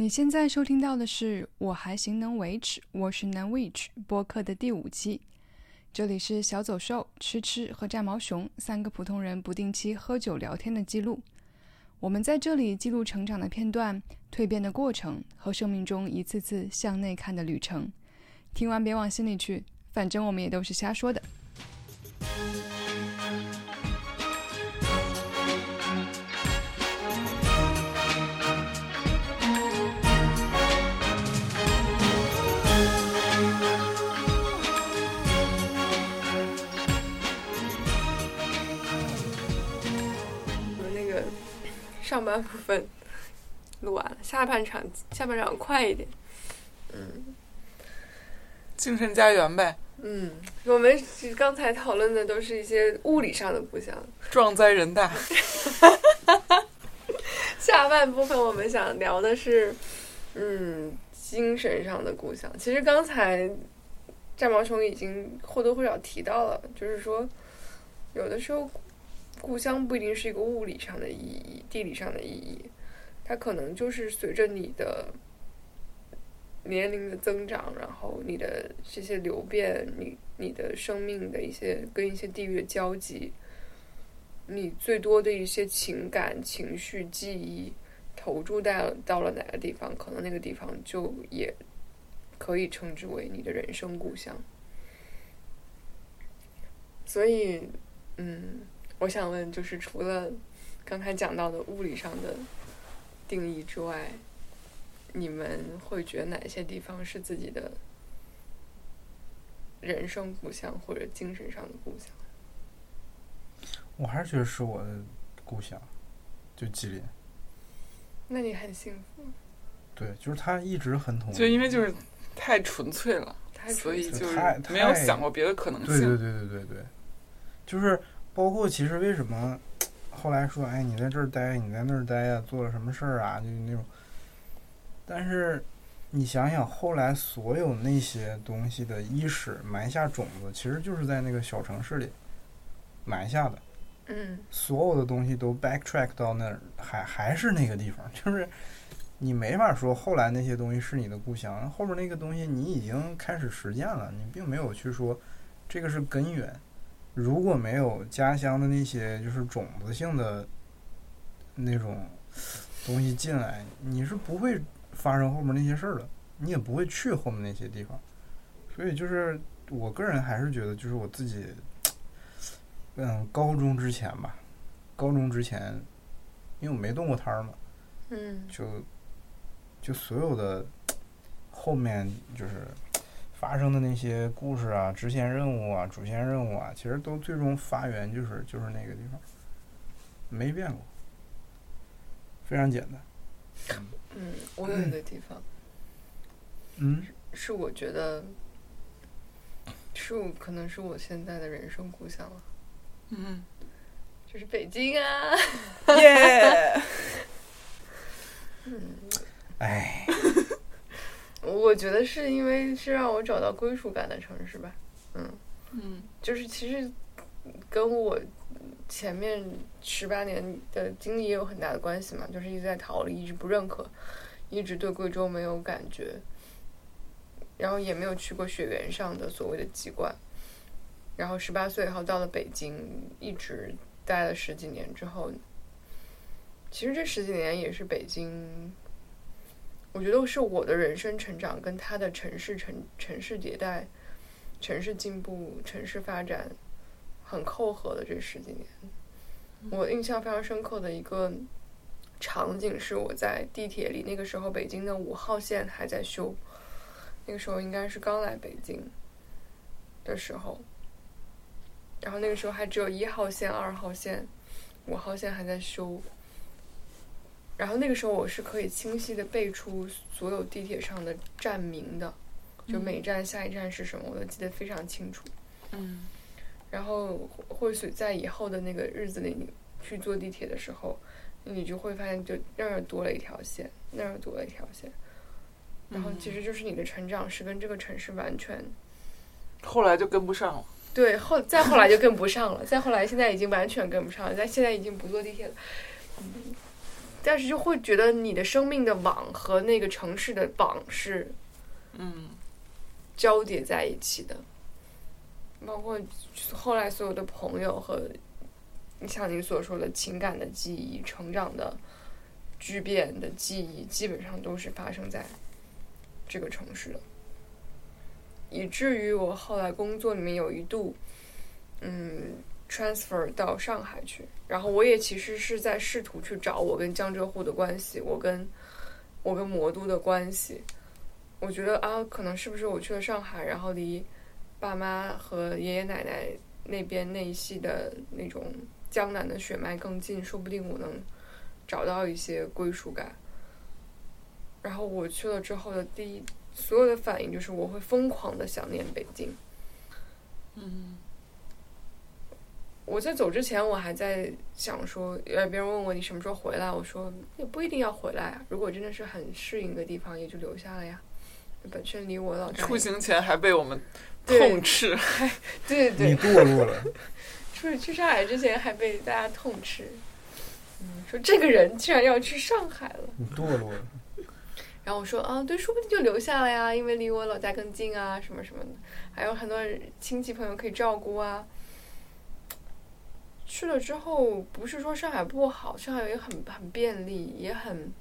你现在收听到的是《我还行能维持》，我是南 witch 播客的第五期。这里是小走兽、吃吃和炸毛熊三个普通人不定期喝酒聊天的记录。我们在这里记录成长的片段、蜕变的过程和生命中一次次向内看的旅程。听完别往心里去，反正我们也都是瞎说的。上半部分录完了，下半场下半场快一点。嗯精神家园呗，嗯，我们是刚才讨论的都是一些物理上的故乡，壮哉人大。下半部分我们想聊的是，嗯，精神上的故乡。其实刚才战毛熊已经或多或少提到了，就是说，有的时候故乡不一定是一个物理上的意义、地理上的意义，它可能就是随着你的年龄的增长，然后你的这些流变，你你的生命的一些跟一些地域的交集，你最多的一些情感、情绪、记忆投注到到了哪个地方，可能那个地方就也可以称之为你的人生故乡。所以，嗯，我想问，就是除了刚才讲到的物理上的定义之外，你们会觉得哪些地方是自己的人生故乡或者精神上的故乡？我还是觉得是我的故乡，就吉林。那你很幸福，对，就是他一直很统一。就因为就是太纯粹了，太所以就是没有想过别的可能对对。对对对对，就是包括其实为什么后来说，哎，你在这儿待，你在那儿待呀、做了什么事儿啊，就是那种。但是你想想，后来所有那些东西的伊始埋下种子，其实就是在那个小城市里埋下的。嗯所有的东西都 backtrack 到那儿，还还是那个地方，就是你没法说后来那些东西是你的故乡，后边那个东西你已经开始实践了，你并没有去说这个是根源。如果没有家乡的那些就是种子性的那种东西进来，你是不会发生后面那些事儿的，你也不会去后面那些地方。所以就是我个人还是觉得，就是我自己，嗯，高中之前吧，高中之前，因为我没动过摊儿嘛，嗯就就所有的后面就是发生的那些故事啊、支线任务啊、主线任务啊，其实都最终发源就是就是那个地方，没变过，非常简单。嗯，我有一个地方 嗯，是我觉得是我可能是我现在的人生故乡了，嗯，就是北京啊。耶嗯！哎，我觉得是因为是让我找到归属感的城市吧。嗯，嗯就是其实跟我前面十八年的经历也有很大的关系嘛，就是一直在逃离，一直不认可，一直对贵州没有感觉，然后也没有去过雪原上的所谓的籍贯，然后十八岁以后到了北京，一直待了十几年之后，其实这十几年也是北京。我觉得是我的人生成长跟他的城市城城市迭代、城市进步、城市发展很扣合的这十几年。我印象非常深刻的一个场景是我在地铁里，那个时候北京的五号线还在修，那个时候应该是刚来北京的时候，然后那个时候还只有一号线、二号线、五号线还在修。然后那个时候我是可以清晰的背出所有地铁上的站名的，就每站下一站是什么，我都记得非常清楚。嗯然后或许在以后的那个日子里，你去坐地铁的时候，你就会发现，就那儿多了一条线，那儿多了一条线。然后其实就是你的成长是跟这个城市完全后来就跟不上了。对后再后来就跟不上了，再后来现在已经完全跟不上了，但现在已经不坐地铁了。嗯，但是就会觉得你的生命的网和那个城市的网是嗯。交叠在一起的，包括后来所有的朋友和像你所说的情感的记忆、成长的巨变的记忆，基本上都是发生在这个城市的，以至于我后来工作里面有一度，嗯，transfer 到上海去，然后我也其实是在试图去找我跟江浙沪的关系，我跟我跟魔都的关系。我觉得啊，可能是不是我去了上海，然后离爸妈和爷爷奶奶那边那一系的那种江南的血脉更近，说不定我能找到一些归属感。然后我去了之后的第一，所有的反应就是我会疯狂的想念北京。嗯我在走之前，我还在想说，呃，别人问我你什么时候回来，我说也不一定要回来啊。如果真的是很适应的地方，也就留下了呀。本身离我老家出行前还被我们痛斥，对对你堕落了，出去上海之前还被大家痛斥，嗯，说这个人居然要去上海了。你堕落了。然后我说啊，对，说不定就留下了呀，因为离我老家更近啊，什么什么的，还有很多亲戚朋友可以照顾啊。去了之后，不是说上海不好，上海也很很便利，也很，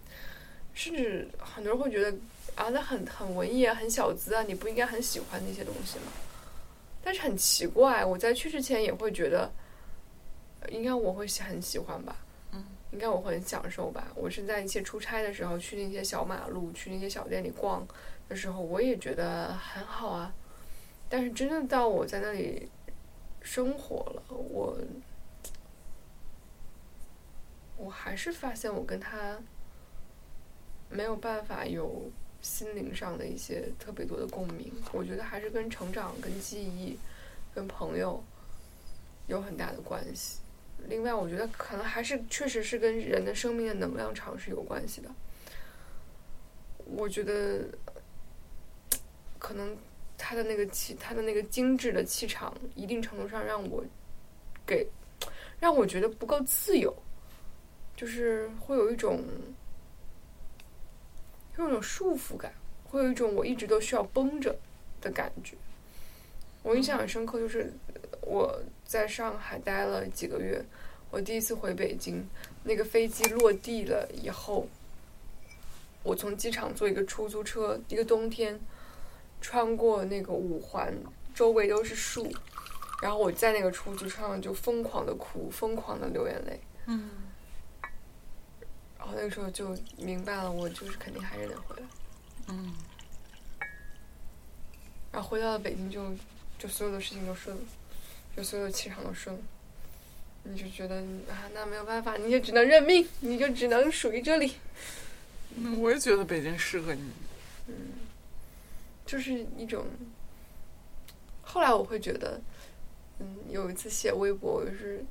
甚至很多人会觉得啊，那很很文艺啊，很小资啊，你不应该很喜欢那些东西吗？但是很奇怪，我在去之前也会觉得，呃应该我会喜很喜欢吧，嗯，应该我会很享受吧。我是在一些出差的时候，去那些小马路，去那些小店里逛的时候，我也觉得很好啊。但是真的到我在那里生活了，我我还是发现我跟他没有办法有心灵上的一些特别多的共鸣。我觉得还是跟成长、跟记忆、跟朋友有很大的关系。另外，我觉得可能还是确实是跟人的生命的能量场是有关系的。我觉得可能他的那个气，他的那个精致的气场，一定程度上让我给让我觉得不够自由，就是会有一种会有一种束缚感，会有一种我一直都需要绷着的感觉。我印象很深刻，就是我在上海待了几个月，我第一次回北京，那个飞机落地了以后，我从机场坐一个出租车，一个冬天，穿过那个五环，周围都是树，然后我在那个出租车上就疯狂的哭，疯狂的流眼泪，嗯然后那个时候就明白了，我就是肯定还是得回来。嗯然后回到了北京就，就所有的事情都顺了，就所有的气场都顺了。你就觉得啊，那没有办法，你就只能认命，你就只能属于这里。那我也觉得北京适合你。嗯就是一种。后来我会觉得，嗯，有一次写微博，我就是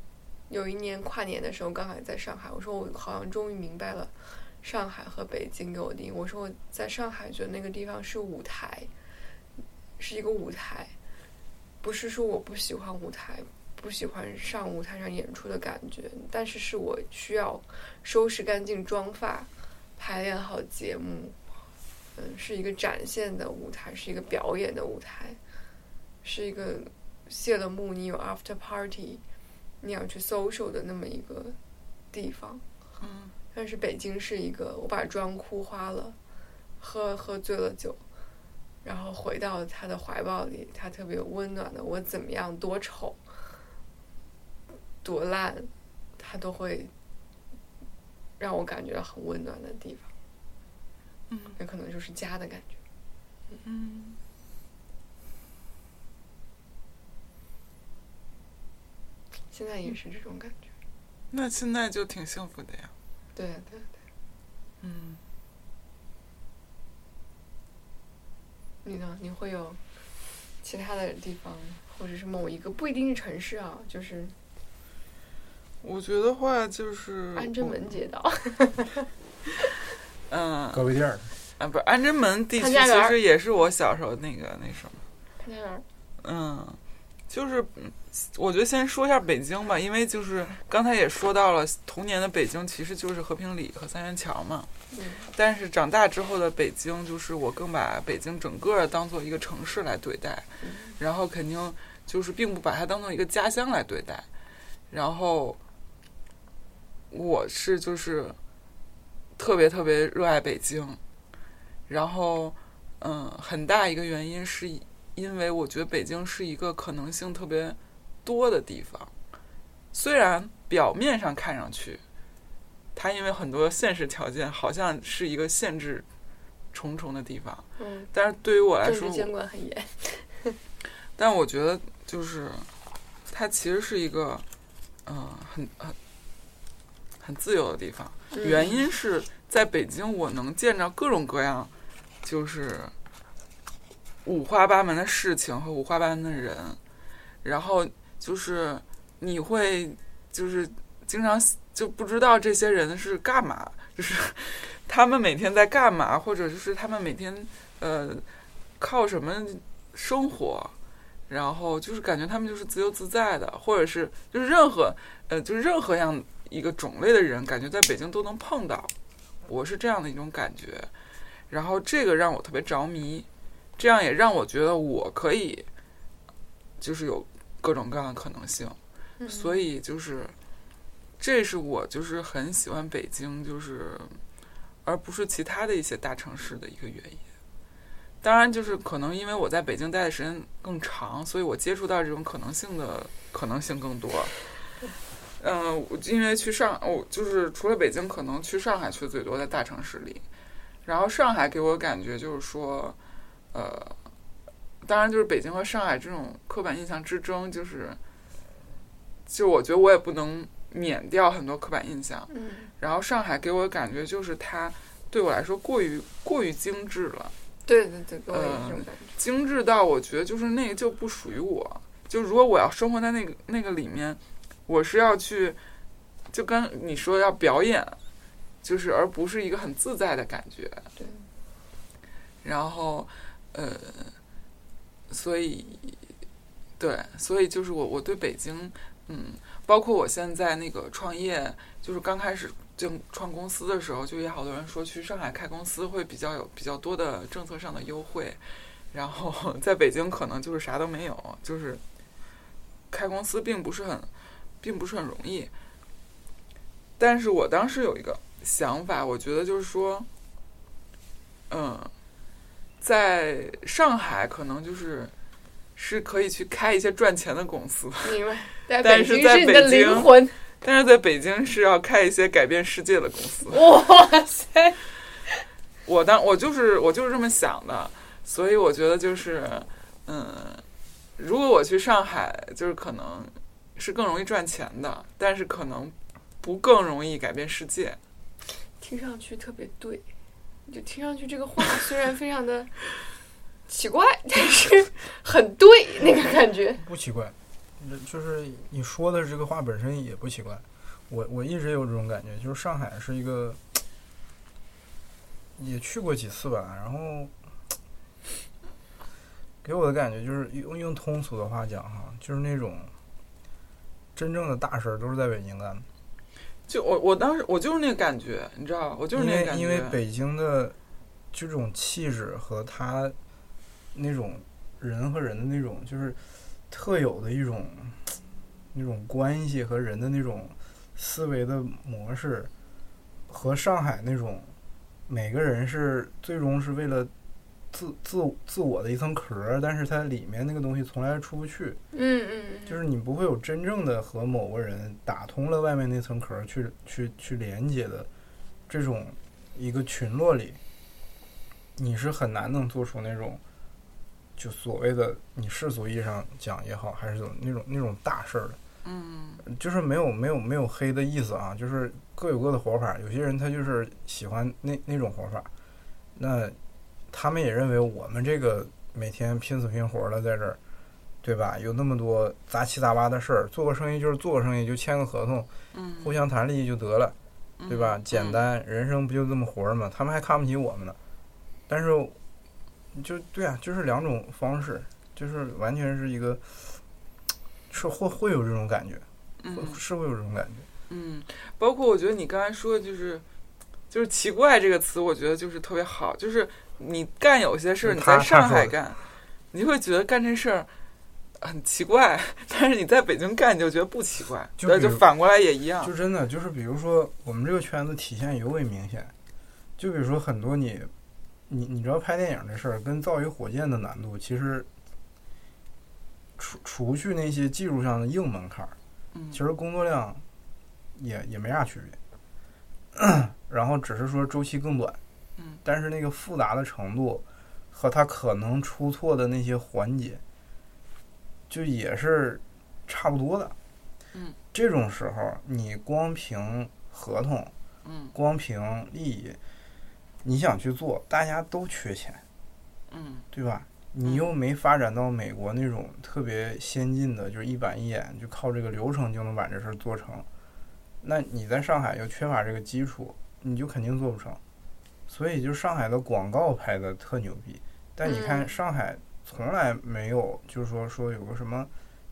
有一年跨年的时候，刚好在上海，我说我好像终于明白了上海和北京给我定义。我说我在上海觉得那个地方是舞台，是一个舞台，不是说我不喜欢舞台，不喜欢上舞台上演出的感觉，但是是我需要收拾干净妆发，排练好节目，嗯，是一个展现的舞台，是一个表演的舞台，是一个谢了幕你有 after party，你要去 social 的那么一个地方。嗯但是北京是一个，我把妆哭花了，喝喝醉了酒，然后回到他的怀抱里，他特别温暖的，我怎么样多丑，多烂，他都会让我感觉到很温暖的地方。嗯那可能就是家的感觉。嗯现在也是这种感觉。那现在就挺幸福的呀。对对对，嗯，你呢？你会有其他的地方，或者是某一个不一定是城市啊，就是我觉得话就是安贞门街道。嗯高碑店儿，啊，不是安贞门地区，其实也是我小时候那个那什么，潘家园，嗯，就是嗯我觉得先说一下北京吧，因为就是刚才也说到了，童年的北京其实就是和平里和三元桥嘛。嗯但是长大之后的北京，就是我更把北京整个当做一个城市来对待，然后肯定就是并不把它当做一个家乡来对待。然后我是就是特别特别热爱北京，然后嗯，很大一个原因是因为我觉得北京是一个可能性特别多的地方，虽然表面上看上去。它因为很多现实条件，好像是一个限制重重的地方，嗯，但是对于我来说，监管很严。但我觉得就是它其实是一个，嗯、很很很自由的地方。嗯原因是在北京，我能见着各种各样，就是五花八门的事情和五花八门的人，然后就是你会就是经常就不知道这些人是干嘛，就是他们每天在干嘛，或者就是他们每天呃靠什么生活，然后就是感觉他们就是自由自在的，或者是就是任何呃就是任何样一个种类的人，感觉在北京都能碰到，我是这样的一种感觉，然后这个让我特别着迷，这样也让我觉得我可以就是有各种各样的可能性。嗯所以就是，这是我就是很喜欢北京，就是而不是其他的一些大城市的一个原因。当然，就是可能因为我在北京待的时间更长，所以我接触到这种可能性的可能性更多。嗯、我因为去上，我就是除了北京，可能去上海去的最多，在大城市里。然后上海给我感觉就是说，呃，当然就是北京和上海这种刻板印象之争，就是就我觉得我也不能免掉很多刻板印象。嗯然后上海给我的感觉就是它对我来说过于过于精致了，对对对，跟我也嗯这种感觉。精致到我觉得就是那个就不属于我。就如果我要生活在那个那个里面，我是要去，就跟你说要表演，就是而不是一个很自在的感觉。对。然后，呃，所以，对，所以就是我我对北京，嗯，包括我现在那个创业，就是刚开始就创公司的时候，就也好多人说去上海开公司会比较有比较多的政策上的优惠，然后 在北京可能就是啥都没有，就是开公司并不是很，并不是很容易。但是我当时有一个想法，我觉得就是说，嗯，在上海可能就是是可以去开一些赚钱的公司，明白，但是在北京。但是在北京是要开一些改变世界的公司。哇塞！我当我就是我就是这么想的，所以我觉得就是，嗯，如果我去上海，就是可能是更容易赚钱的，但是可能不更容易改变世界。听上去特别对，就听上去这个话虽然非常的 奇怪，但是很对那个感觉。不奇怪，就是你说的这个话本身也不奇怪。我我一直有这种感觉，就是上海是一个，也去过几次吧，然后给我的感觉就是用用通俗的话讲哈，就是那种真正的大事儿都是在北京干的。就我我当时我就是那个感觉，你知道，我就是那个感觉。因为北京的这种气质和他那种人和人的那种就是特有的一种那种关系和人的那种思维的模式，和上海那种每个人是最终是为了自自自我的一层壳，但是它里面那个东西从来出不去。嗯嗯，就是你不会有真正的和某个人打通了外面那层壳去去去连接的这种一个群落里，你是很难能做出那种就所谓的你世俗意义上讲也好，还是怎么那种那种大事儿的，嗯就是没有没有没有黑的意思啊，就是各有各的活法。有些人他就是喜欢那那种活法，那他们也认为我们这个每天拼死拼活的在这儿。对吧？有那么多杂七杂八的事儿，做个生意就是做个生意，就签个合同，嗯，互相谈利益就得了，对吧？嗯简。单，人生不就这么活儿吗？他们还看不起我们呢。但是，就对啊，就是两种方式，就是完全是一个是会会有这种感觉，是会有这种感觉。嗯，包括我觉得你刚才说的就是就是奇怪这个词，我觉得就是特别好，就是你干有些事儿，你在上海干，你会觉得干这事儿。很奇怪，但是你在北京干，你就觉得不奇怪，就就反过来也一样就。真的就是，比如说我们这个圈子体现尤为明显。就比如说很多你，你你知道拍电影这事儿跟造一火箭的难度，其实除除去那些技术上的硬门槛儿，嗯其实工作量也也没啥区别。然后只是说周期更短，嗯但是那个复杂的程度和它可能出错的那些环节，就也是差不多的。嗯，这种时候你光凭合同，嗯光凭利益，你想去做，大家都缺钱，嗯对吧？你又没发展到美国那种特别先进的，就是一板一眼，就靠这个流程就能把这事儿做成。那你在上海又缺乏这个基础，你就肯定做不成。所以就上海的广告拍的特牛逼，但你看嗯上海从来没有，就是说说有个什么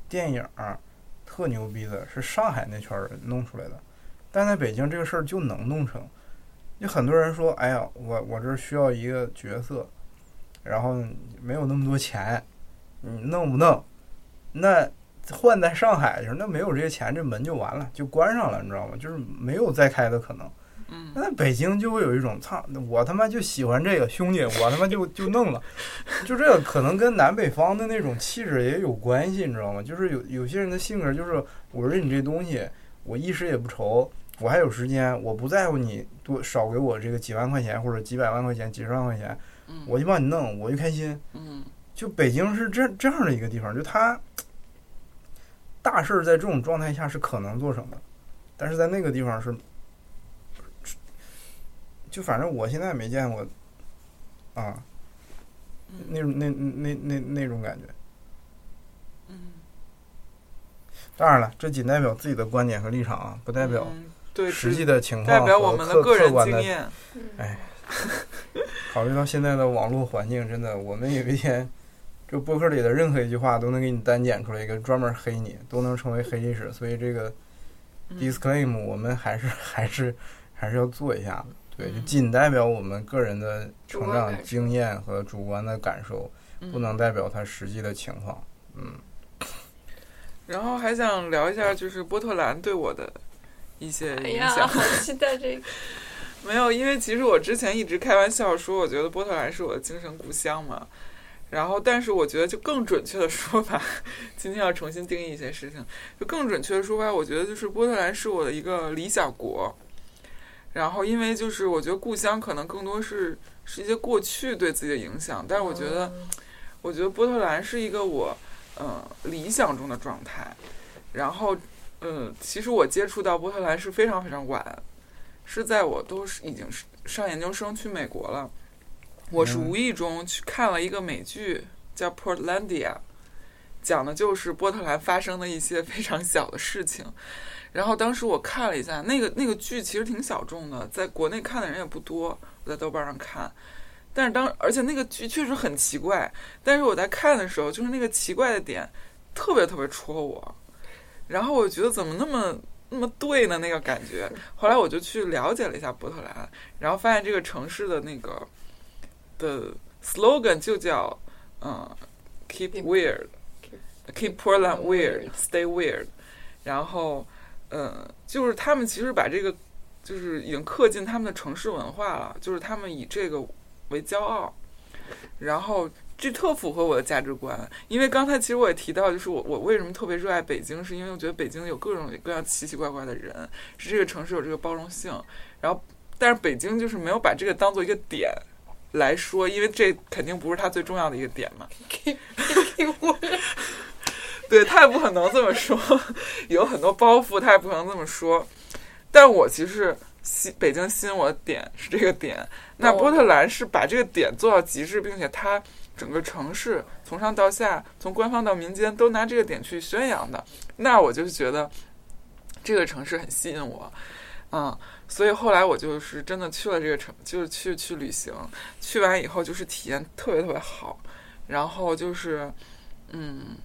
电影儿特牛逼的，是上海那圈儿人弄出来的。但在北京这个事儿就能弄成。有很多人说：“哎呀，我我这儿需要一个角色，然后没有那么多钱，你弄不弄？”那换在上海的时候，那没有这些钱，这门就完了，就关上了，你知道吗？就是没有再开的可能。嗯那在北京就会有一种操，我他妈就喜欢这个兄弟，我他妈就就弄了，就这个可能跟南北方的那种气质也有关系，你知道吗？就是有有些人的性格就是，我认你这东西，我一时也不愁，我还有时间，我不在乎你多少给我这个几万块钱或者几百万块钱、几十万块钱，嗯我就帮你弄，我就开心。嗯就北京是这这样的一个地方，就他大事儿在这种状态下是可能做成的，但是在那个地方是，就反正我现在没见过，啊，那种那那那那种感觉。嗯，当然了，这仅代表自己的观点和立场啊，不代表实际的的情况代表我和客们的个人客观的。经验。嗯哎考虑到现在的网络环境，真的，我们有一天，这博客里的任何一句话都能给你单剪出来一个专门黑你，都能成为黑历史。所以这个嗯 disclaim 我们还是还是还是要做一下的。对，就嗯仅代表我们个人的成长经验和主观的感受，嗯不能代表他实际的情况。嗯，然后还想聊一下，就是波特兰对我的一些哎呀，影响。好期待这个。没有，因为其实我之前一直开玩笑说，我觉得波特兰是我的精神故乡嘛。然后，但是我觉得就更准确的说法，今天要重新定义一些事情。就更准确的说法，我觉得就是波特兰是我的一个理想国。然后，因为就是我觉得故乡可能更多是是一些过去对自己的影响，但是我觉得我觉得波特兰是一个我呃理想中的状态。然后，嗯，其实我接触到波特兰是非常非常晚，是在我都是已经是上研究生去美国了。我是嗯无意中去看了一个美剧，叫《Portlandia》，讲的就是波特兰发生的一些非常小的事情。然后当时我看了一下，那个那个剧其实挺小众的，在国内看的人也不多。我在豆瓣上看，但是当而且那个剧确实很奇怪，但是我在看的时候，就是那个奇怪的点特别特别戳我，然后我觉得怎么那么那么对呢？那个感觉。后来我就去了解了一下波特兰，然后发现这个城市的那个的 slogan 就叫嗯、keep Keep- weird，keep Portland weird，stay weird。然后嗯，就是他们其实把这个就是已经刻进他们的城市文化了，就是他们以这个为骄傲，然后。这特符合我的价值观，因为刚才其实我也提到，就是我我为什么特别热爱北京，是因为我觉得北京有各种各样奇奇怪怪的人，是这个城市有这个包容性。然后，但是北京就是没有把这个当做一个点来说，因为这肯定不是它最重要的一个点嘛。对他也不可能这么说，有很多包袱，他也不可能这么说。但我其实吸北京吸引我的点是这个点，那哦波特兰是把这个点做到极致，并且它整个城市从上到下，从官方到民间都拿这个点去宣扬的，那我就觉得这个城市很吸引我，嗯，所以后来我就是真的去了这个城，就是去去旅行，去完以后就是体验特别特别好，然后就是嗯。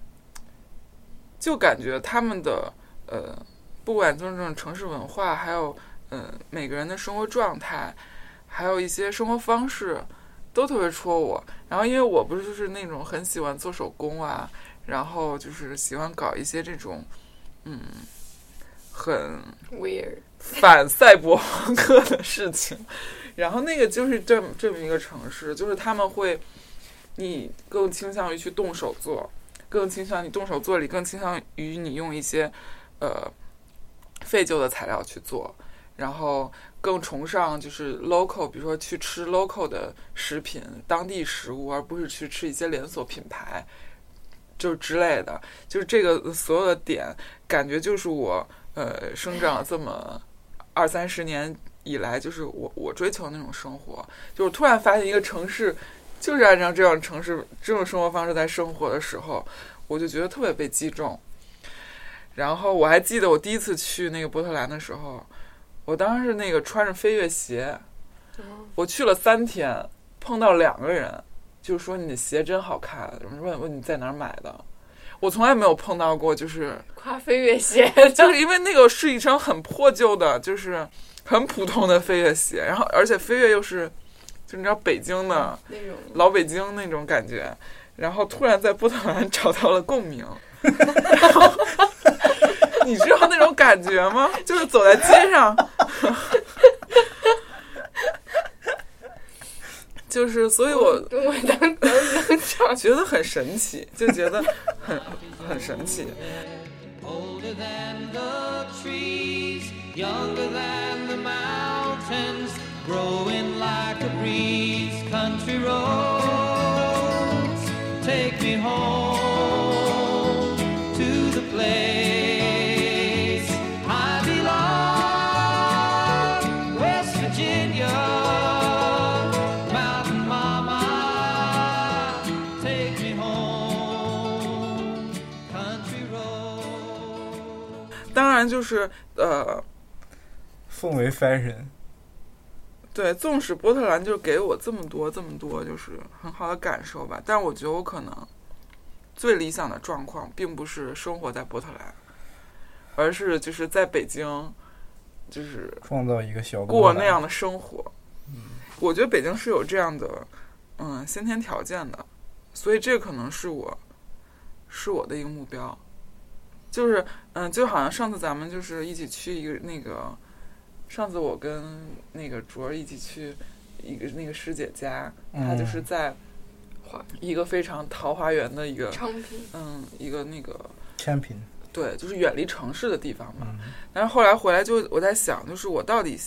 就感觉他们的呃，不管就是这种城市文化，还有呃每个人的生活状态，还有一些生活方式，都特别戳我。然后因为我不是就是那种很喜欢做手工啊，然后就是喜欢搞一些这种嗯很 weird，反赛博朋克的事情。然后那个就是这这么一个城市，就是他们会，你更倾向于去动手做，更倾向于动手做里，更倾向于你用一些呃废旧的材料去做，然后更崇尚就是 local，比如说去吃 local 的食品、当地食物，而不是去吃一些连锁品牌，就之类的。就是这个所有的点，感觉就是我呃生长了这么二三十年。以来就是我我追求那种生活，就是突然发现一个城市就是按照这样城市这种生活方式在生活的时候，我就觉得特别被击中。然后我还记得我第一次去那个波特兰的时候，我当时那个穿着飞跃鞋，我去了三天，碰到两个人，就说你的鞋真好看，问问你在哪儿买的。我从来没有碰到过，就是 夸飞跃鞋，就是因为那个是一双很破旧的，就是。很普通的飞跃鞋，然后而且飞跃又是，就你知道北京的那种老北京那种感觉，然后突然在波特兰 找到了共鸣，你知道那种感觉吗？就是走在街上，就是所以我我当觉得很神奇，就觉得很很神奇。younger than the mountains, growing like a breeze. Country roads, take me home to the place I belong, West Virginia. Mountain Mama, take me home, country road. 当然就是呃。奉为 fashion， 对，纵使波特兰就给我这么多这么多，就是很好的感受吧。但我觉得我可能最理想的状况，并不是生活在波特兰，而是就是在北京，就是创造一个小过那样的生活。嗯，我觉得北京是有这样的嗯先天条件的，所以这可能是我是我的一个目标。就是嗯，就好像上次咱们就是一起去一个那个。上次我跟那个卓儿一起去一个那个师姐家，她就是在一个非常桃花源的一个嗯，一个那个千平，对，就是远离城市的地方嘛。但是后来回来就我在想，就是我到底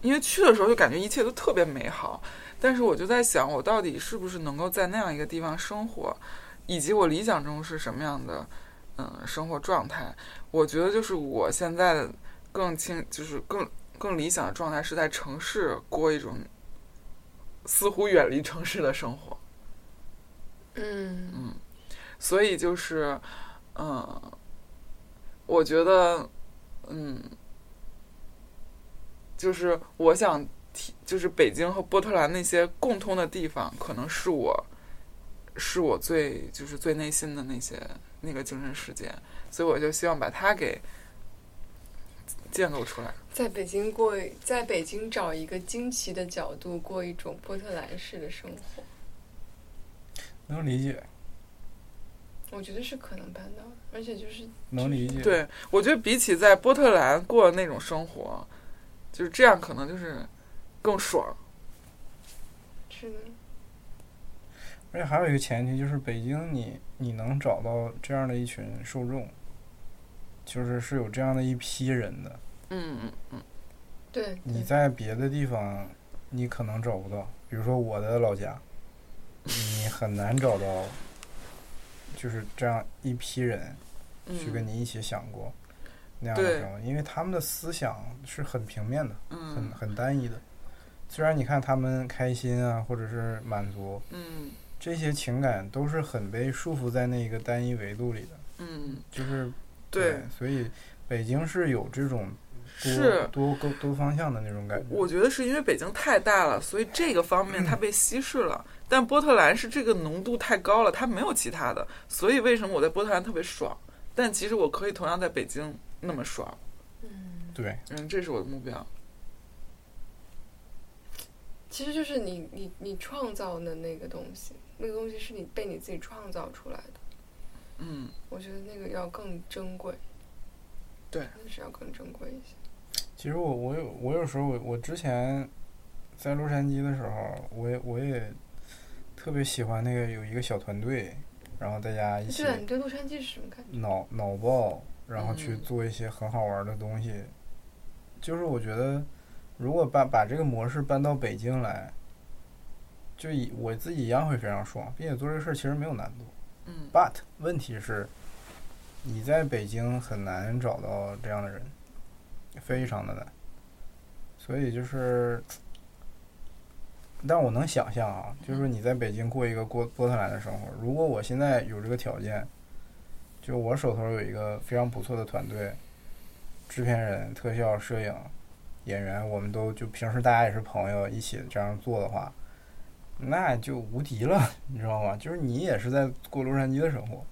因为去的时候就感觉一切都特别美好，但是我就在想，我到底是不是能够在那样一个地方生活，以及我理想中是什么样的嗯生活状态？我觉得就是我现在更清，就是更。更理想的状态是在城市过一种似乎远离城市的生活。嗯嗯，所以就是，嗯，我觉得，嗯，就是我想提，就是北京和波特兰那些共通的地方，可能是我是我最就是最内心的那些那个精神世界，所以我就希望把它给。建构出来，在北京过，在北京找一个惊奇的角度过一种波特兰式的生活，能理解。我觉得是可能办到，而且就是能理解。对，我觉得比起在波特兰过那种生活，就是这样，可能就是更爽。是的。而且还有一个前提，就是北京，你你能找到这样的一群受众，就是是有这样的一批人的。嗯嗯嗯，对。你在别的地方，你可能找不到。比如说我的老家，你很难找到，就是这样一批人，去跟你一起想过那样的生活，因为他们的思想是很平面的，很很单一的。虽然你看他们开心啊，或者是满足，嗯，这些情感都是很被束缚在那个单一维度里的。嗯，就是对，所以北京是有这种。是多多多方向的那种感觉。我觉得是因为北京太大了，所以这个方面它被稀释了。但波特兰是这个浓度太高了，它没有其他的。所以为什么我在波特兰特别爽？但其实我可以同样在北京那么爽，嗯，对，嗯，这是我的目标。其实就是你你你创造的那个东西，那个东西是你被你自己创造出来的。嗯，我觉得那个要更珍贵。对，那是要更珍贵一些。其实我我有我有时候我我之前在洛杉矶的时候，我也我也特别喜欢那个有一个小团队，然后大家一起对啊，你对洛杉矶是什么感觉？脑脑爆，然后去嗯做一些很好玩的东西。就是我觉得，如果把把这个模式搬到北京来，就以我自己一样会非常爽，并且做这个事儿其实没有难度。嗯 But 问题是，你在北京很难找到这样的人，非常的难。所以就是，但我能想象啊，就是你在北京过一个过波特兰的生活，如果我现在有这个条件，就我手头有一个非常不错的团队，制片人、特效、摄影、演员，我们都就平时大家也是朋友，一起这样做的话，那就无敌了，你知道吗？就是你也是在过洛杉矶的生活，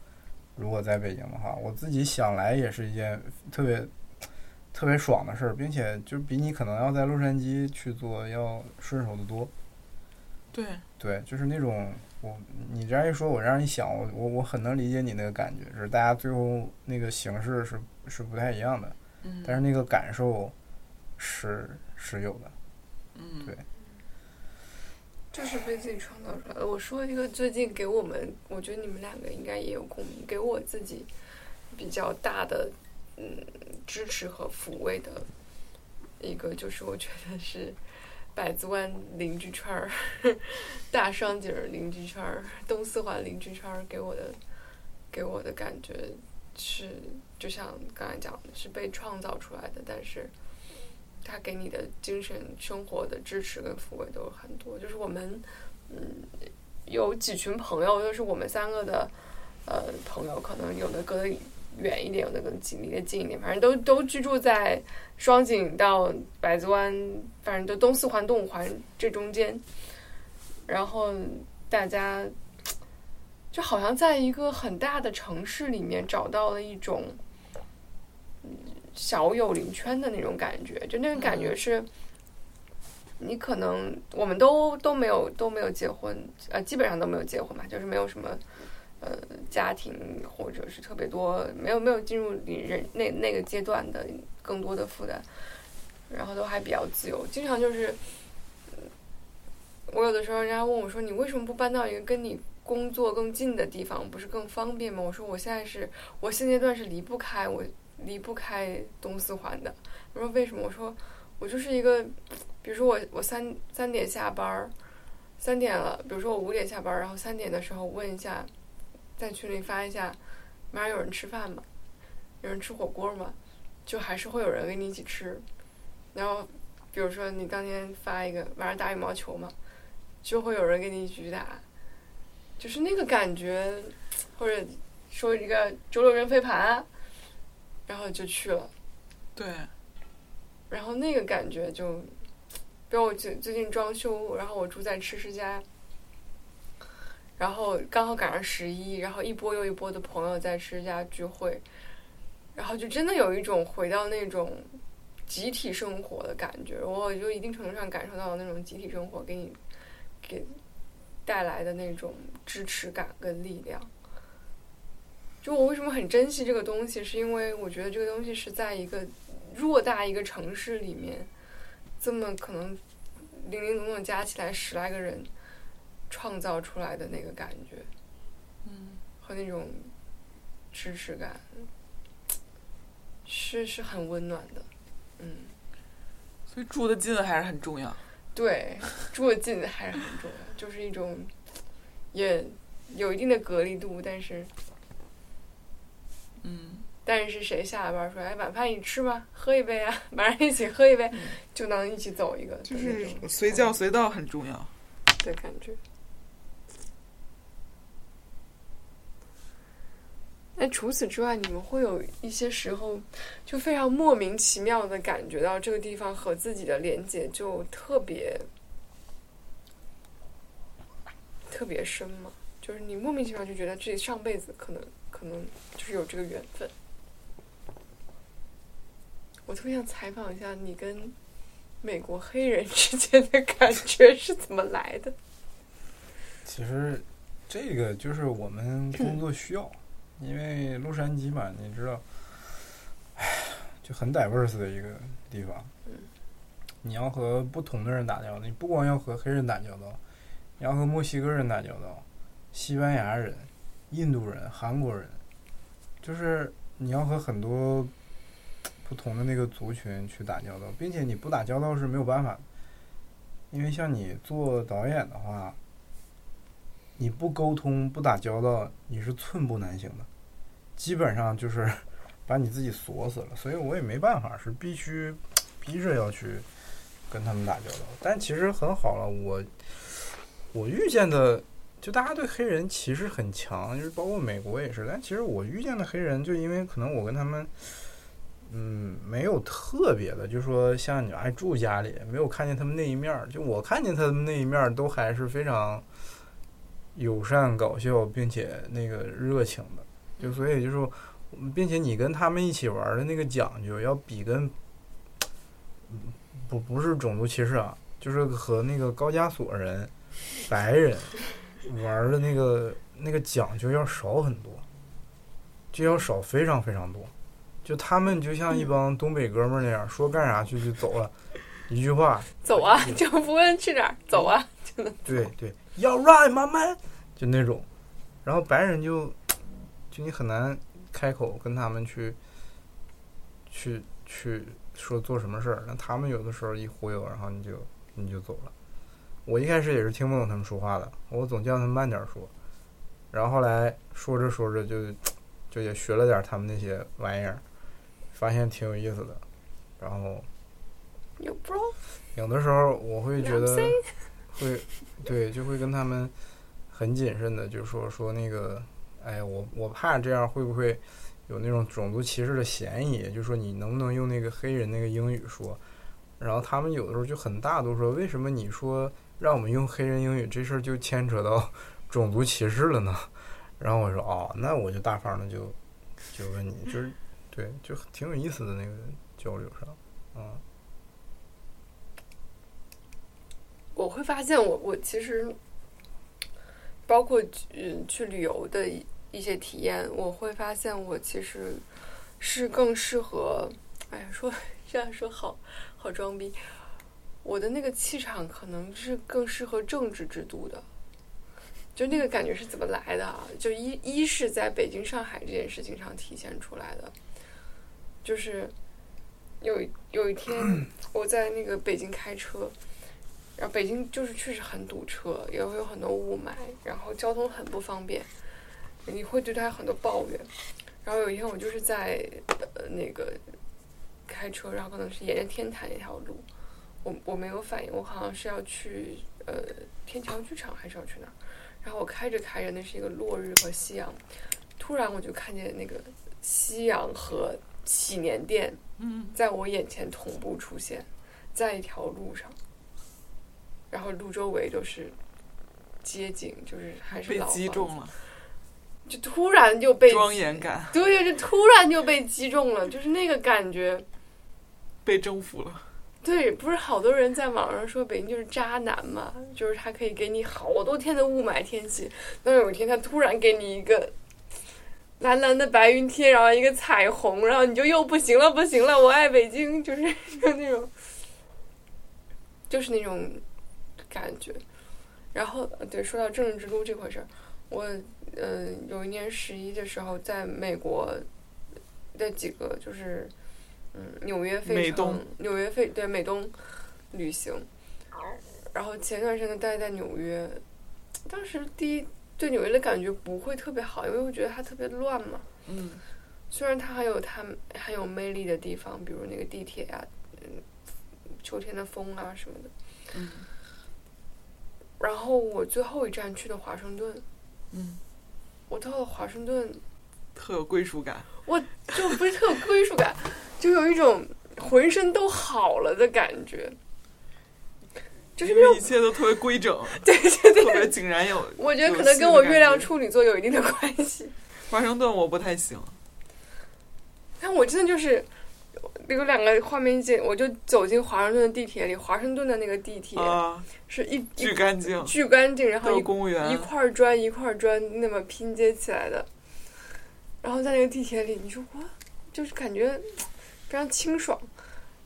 如果在北京的话，我自己想来也是一件特别特别爽的事儿，并且就比你可能要在洛杉矶去做要顺手的多。对，对，就是那种我你这样一说，我这样一想，我我我很能理解你那个感觉，就是大家最后那个形式是是不太一样的，嗯，但是那个感受是是有的。嗯，对就是被自己创造出来的。我说一个最近给我们，我觉得你们两个应该也有共鸣，给我自己比较大的嗯支持和抚慰的一个，就是我觉得是百子湾邻居圈儿、大双井邻居圈儿、东四环邻居圈儿给我的给我的感觉是，就像刚才讲的，是被创造出来的，但是。他给你的精神生活的支持跟抚慰都很多。就是我们，嗯，有几群朋友，就是我们三个的，呃，朋友，可能有的隔得远一点，有的更近，离得近一点，反正都都居住在双井到百子湾，反正都东四环、东五环这中间。然后大家就好像在一个很大的城市里面找到了一种。小有邻圈的那种感觉，就那种感觉是，你可能我们都都没有都没有结婚，呃，基本上都没有结婚吧，就是没有什么呃家庭或者是特别多，没有没有进入你人那那个阶段的更多的负担，然后都还比较自由，经常就是，我有的时候人家问我说，你为什么不搬到一个跟你工作更近的地方，不是更方便吗？我说我现在是我现阶段是离不开我。离不开东四环的。我说为什么？我说我就是一个，比如说我我三三点下班，三点了，比如说我五点下班，然后三点的时候问一下，在群里发一下，马上有人吃饭吗？有人吃火锅吗？就还是会有人跟你一起吃。然后比如说你当天发一个晚上打羽毛球嘛，就会有人跟你一起去打，就是那个感觉，或者说一个周六人飞盘。然后就去了，对，然后那个感觉就，比如我最最近装修，然后我住在吃吃家，然后刚好赶上十一，然后一波又一波的朋友在吃家聚会，然后就真的有一种回到那种集体生活的感觉，我就一定程度上感受到了那种集体生活给你给带来的那种支持感跟力量。就我为什么很珍惜这个东西，是因为我觉得这个东西是在一个偌大一个城市里面，这么可能零零总总加起来十来个人创造出来的那个感觉，嗯，和那种支持感，是是很温暖的，嗯，所以住的近还是很重要。对，住的近还是很重要，就是一种也有一定的隔离度，但是。嗯，但是谁下了班说：“哎，晚饭你吃吧，喝一杯啊，晚上一起喝一杯，就能一起走一个。”就是随叫随到很重要。的感觉。那除此之外，你们会有一些时候就非常莫名其妙的感觉到这个地方和自己的连接就特别特别深吗？就是你莫名其妙就觉得自己上辈子可能。可能就是有这个缘分。我特别想采访一下你跟美国黑人之间的感觉是怎么来的？其实这个就是我们工作需要，因为洛杉矶嘛，你知道，唉，就很 diverse 的一个地方。嗯你要和不同的人打交道，你不光要和黑人打交道，你要和墨西哥人打交道，西班牙人、印度人、韩国人，就是你要和很多不同的那个族群去打交道，并且你不打交道是没有办法的，因为像你做导演的话，你不沟通、不打交道，你是寸步难行的，基本上就是 把你自己锁死了。所以我也没办法，是必须 逼着要去跟他们打交道。但其实很好了，我我遇见的，就大家对黑人歧视很强，就是包括美国也是。但其实我遇见的黑人，就因为可能我跟他们。嗯，没有特别的，就说像你还住家里，没有看见他们那一面。就我看见他们那一面，都还是非常友善、搞笑，并且那个热情的。就所以就是说，并且你跟他们一起玩的那个讲究，要比跟嗯不不是种族歧视啊，就是和那个高加索人、白人玩的那个那个讲究要少很多，就要少非常非常多。就他们就像一帮东北哥们儿那样，说干啥去就走了，一句话，走啊，就不问去哪儿，走啊，对对，要 right 慢慢，就那种。然后白人就，就你很难开口跟他们去，去去说做什么事儿。那他们有的时候一忽悠，然后你就你就走了。我一开始也是听不懂他们说话的，我总叫他们慢点儿说。然后后来说着说着就，就也学了点儿他们那些玩意儿，发现挺有意思的。然后有的时候我会觉得会，对，就会跟他们很谨慎的，就说说那个，哎，我我怕这样会不会有那种种族歧视的嫌疑？就说你能不能用那个黑人那个英语说？然后他们有的时候就很大度说，为什么你说让我们用黑人英语这事儿就牵扯到 种族歧视了呢？然后我说哦，那我就大方的就就问你，就是对，就挺有意思的那个交流上，嗯、我会发现我我其实包括嗯去旅游的一一些体验，我会发现我其实是更适合，哎呀，说这样说好好装逼，我的那个气场可能是更适合政治制度的。就那个感觉是怎么来的啊？就一一是在北京、上海这件事情上体现出来的，就是有有一天 我在那个北京开车，然后北京就是确实很堵车，也会有很多雾霾，然后交通很不方便，你会对它有很多抱怨。然后有一天我就是在呃那个开车，然后可能是沿着天坛那条路，我我没有反应，我好像是要去呃天桥剧场还是要去哪儿？然后我开着开着，那是一个落日和夕阳，突然我就看见那个夕阳和祈年殿嗯，在我眼前同步出现，在一条路上，然后路周围都是街景，就是还是被老房子，击中了，就突然就被庄严感对，就突然就被击中了，就是那个感觉。被征服了。对，不是好多人在网上说北京就是渣男嘛，就是他可以给你好多天的雾霾天气，那有一天他突然给你一个蓝蓝的白云天，然后一个彩虹，然后你就又不行了，不行了，我爱北京，就是就 那种，就是那种感觉。然后呃对，说到政治之都这回事儿，我呃有一年十一的时候在美国的几个就是。嗯，纽约费城，纽约费对美东旅行，然后前段时间待在纽约，当时第一对纽约的感觉不会特别好，因为我觉得它特别乱嘛。嗯，虽然它还有它很有魅力的地方，比如那个地铁啊，嗯，秋天的风啊什么的。嗯。然后我最后一站去的华盛顿，嗯，我到了华盛顿，特有归属感。我就不是特有归属感，就有一种浑身都好了的感觉，就是那种一切都特别规整，对对对，特别井然有。我觉得可能跟我月亮处女座有一定的关系。华盛顿我不太行，但我真的就是有两个画面进，我就走进华盛顿的地铁里，华盛顿的那个地铁啊，是一巨一干净，巨干净，然后一公务员。一，块砖一块砖那么拼接起来的，然后在那个地铁里，你说哇，就是感觉非常清爽。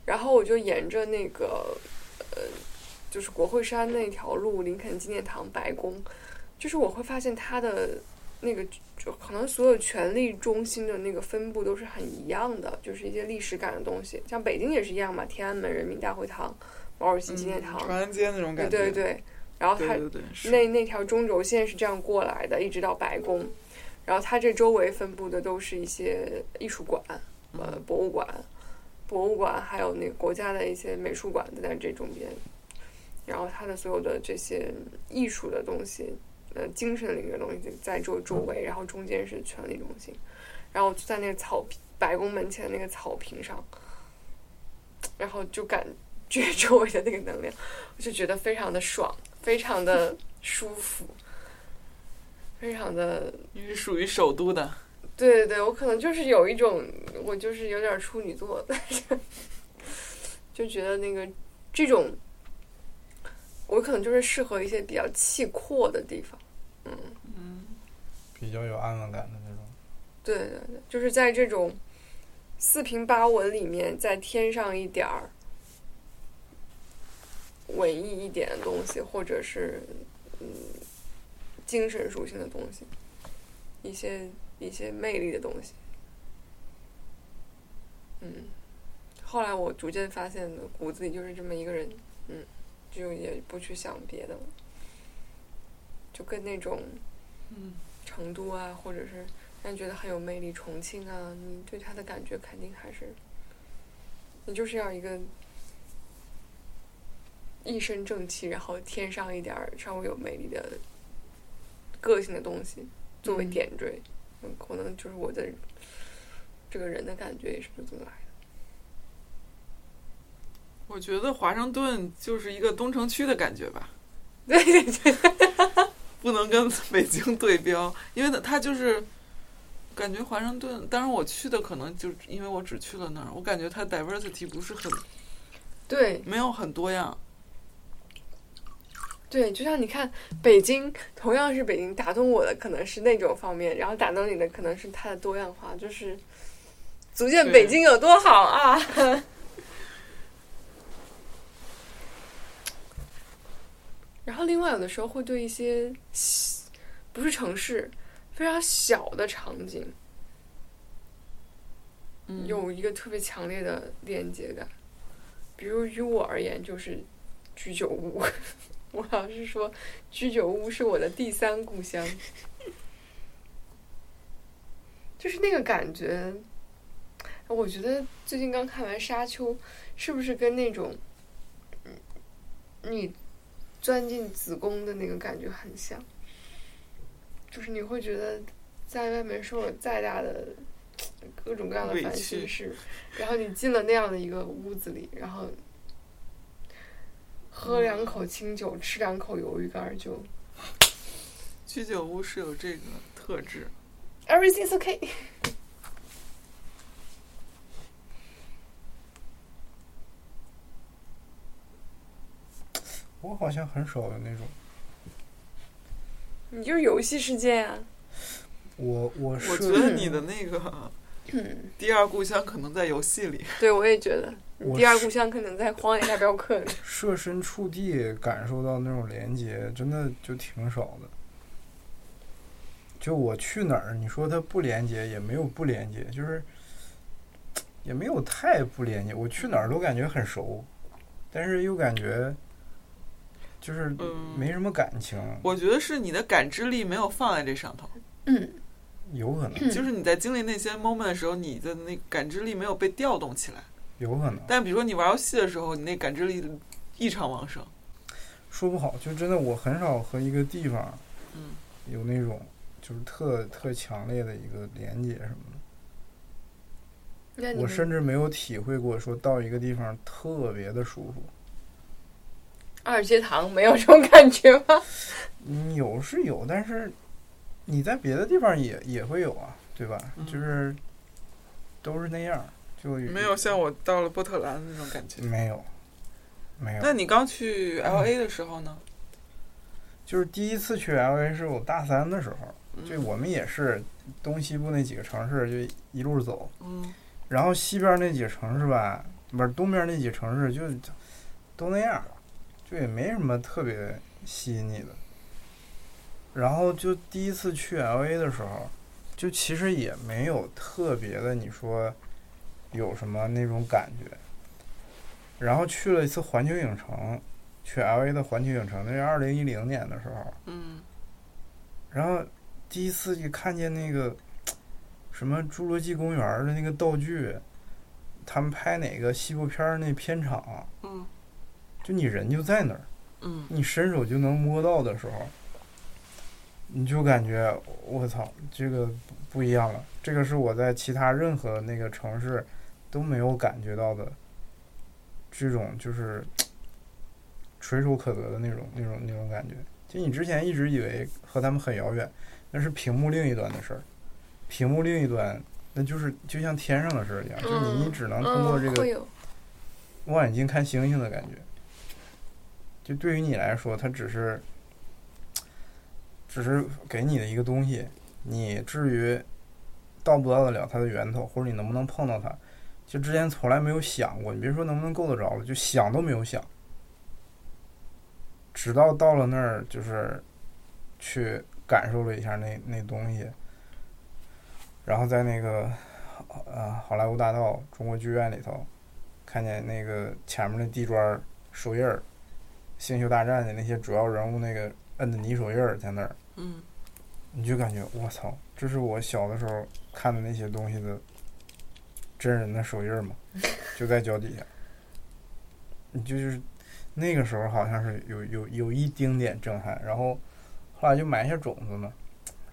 然后我就沿着那个呃，就是国会山那条路，林肯纪念堂、白宫，就是我会发现它的那个就可能所有权力中心的那个分布都是很一样的，就是一些历史感的东西，像北京也是一样嘛，天安门人民大会堂、毛主席纪念堂，长安街那种对感觉，对对，然后它那那条中轴线是这样过来的，一直到白宫，然后它这周围分布的都是一些艺术馆、呃博物馆、博物馆，还有那个国家的一些美术馆都在这中间。然后它的所有的这些艺术的东西，呃，精神领域的东西在周周围，然后中间是权力中心，然后就在那个草坪，白宫门前那个草坪上，然后就感觉 周围的那个能量，我就觉得非常的爽，非常的舒服，非常的你是属于首都的，对对对，我可能就是有一种，我就是有点处女座，但 是就觉得那个这种，我可能就是适合一些比较气阔的地方。嗯比较有安稳感的那种。对对对，就是在这种四平八稳里面，再添上一点儿文艺一点的东西，或者是嗯精神属性的东西，一些一些魅力的东西。嗯，后来我逐渐发现，骨子里就是这么一个人，嗯，就也不去想别的了，就跟那种嗯，成都啊，或者是让你觉得很有魅力，重庆啊，你对它的感觉肯定还是，你就是要一个一身正气，然后添上一点儿稍微有魅力的个性的东西作为嗯。点缀，嗯，可能就是我的这个人的感觉也是就这么来的。我觉得华盛顿就是一个东城区的感觉吧，对对对，不能跟 北京对标，因为它它就是感觉华盛顿，当然我去的可能就因为我只去了那儿，我感觉它 diversity 不是很对没有很多样，对，就像你看北京，同样是北京，打动我的可能是那种方面，然后打动你的可能是它的多样化，就是足见北京有多好啊！然后另外有的时候会对一些不是城市非常小的场景，有一个特别强烈的连接感，比如于我而言就是居酒屋，我老是说居酒屋是我的第三故乡，就是那个感觉。我觉得最近刚看完《沙丘》，是不是跟那种，你钻进子宫的那个感觉很像？就是你会觉得在外面受了再大的各种各样的烦心事，然后你进了那样的一个屋子里，然后喝两口清酒，吃两口鱿鱼干儿，就居酒屋是有这个特质。everything's okay。我好像很少有那种，你就是游戏世界啊，我我我觉得你的那个嗯，第二故乡可能在游戏里，对我也觉得，我第二故乡可能在《荒野大镖客》里。设身处地感受到那种连接，真的就挺少的。就我去哪儿，你说它不连接，也没有不连接，就是也没有太不连接。我去哪儿都感觉很熟，但是又感觉就是嗯没什么感情，我觉得是你的感知力没有放在这上头，嗯，有可能，就是你在经历那些 moment 的时候，你的那感知力没有被调动起来。有可能，但比如说你玩游戏的时候，你那感知力异常旺盛。说不好。就真的我很少和一个地方嗯，有那种就是特特强烈的一个连接什么的。我甚至没有体会过说到一个地方特别的舒服。二阶堂没有这种感觉吗？嗯，有是有，但是你在别的地方也也会有啊，对吧？嗯就是都是那样，就没有像我到了波特兰那种感觉。没有没有，那你刚去 L A 的时候呢？就是第一次去 L A 是我大三的时候，嗯就我们也是东西部那几个城市就一路走，嗯然后西边那几个城市吧，不是东边那几个城市就都那样，就也没什么特别吸引你的。然后就第一次去 L A 的时候，就其实也没有特别的，你说有什么那种感觉。然后去了一次环球影城，去 L A 的环球影城，那是二零一零年的时候。嗯然后第一次一看见那个什么《侏罗纪公园》的那个道具，他们拍哪个西部片儿那片场，嗯就你人就在那儿，嗯你伸手就能摸到的时候，你就感觉我操，这个不不一样了。这个是我在其他任何那个城市都没有感觉到的，这种就是 垂手可得的那种那种那种感觉。就你之前一直以为和他们很遥远，那是屏幕另一端的事儿。屏幕另一端，那就是就像天上的事儿一样，就你你只能通过这个望远镜看星星的感觉。就对于你来说，它只是，只是给你的一个东西，你至于到不到得了它的源头，或者你能不能碰到它，就之前从来没有想过。你别说能不能够得着了，就想都没有想。直到到了那儿，就是去感受了一下那那东西，然后在那个呃好莱坞大道中国剧院里头，看见那个前面那地砖手印儿，星球大战的那些主要人物那个摁的泥手印儿在那儿，嗯你就感觉我操，这是我小的时候看的那些东西的真人的手印儿嘛，就在脚底下。你就就是那个时候好像是有有有一丁点震撼，然后后来就埋下种子嘛，